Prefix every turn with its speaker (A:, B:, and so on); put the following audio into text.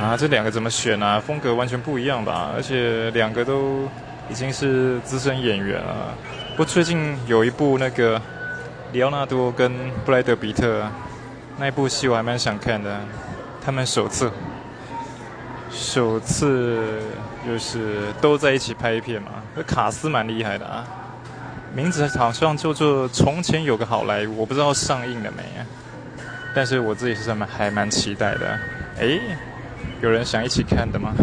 A: 啊，这两个怎么选啊？风格完全不一样吧？而且两个都已经是资深演员了。不过最近有一部那个里奥纳多跟布莱德比特那一部戏，我还蛮想看的。他们首次首次就是都在一起拍一片嘛，那卡斯蛮厉害的啊。名字好像叫做《从前有个好莱坞》，我不知道上映了没啊。但是我自己是蛮还蛮期待的。哎，有人想一起看的吗？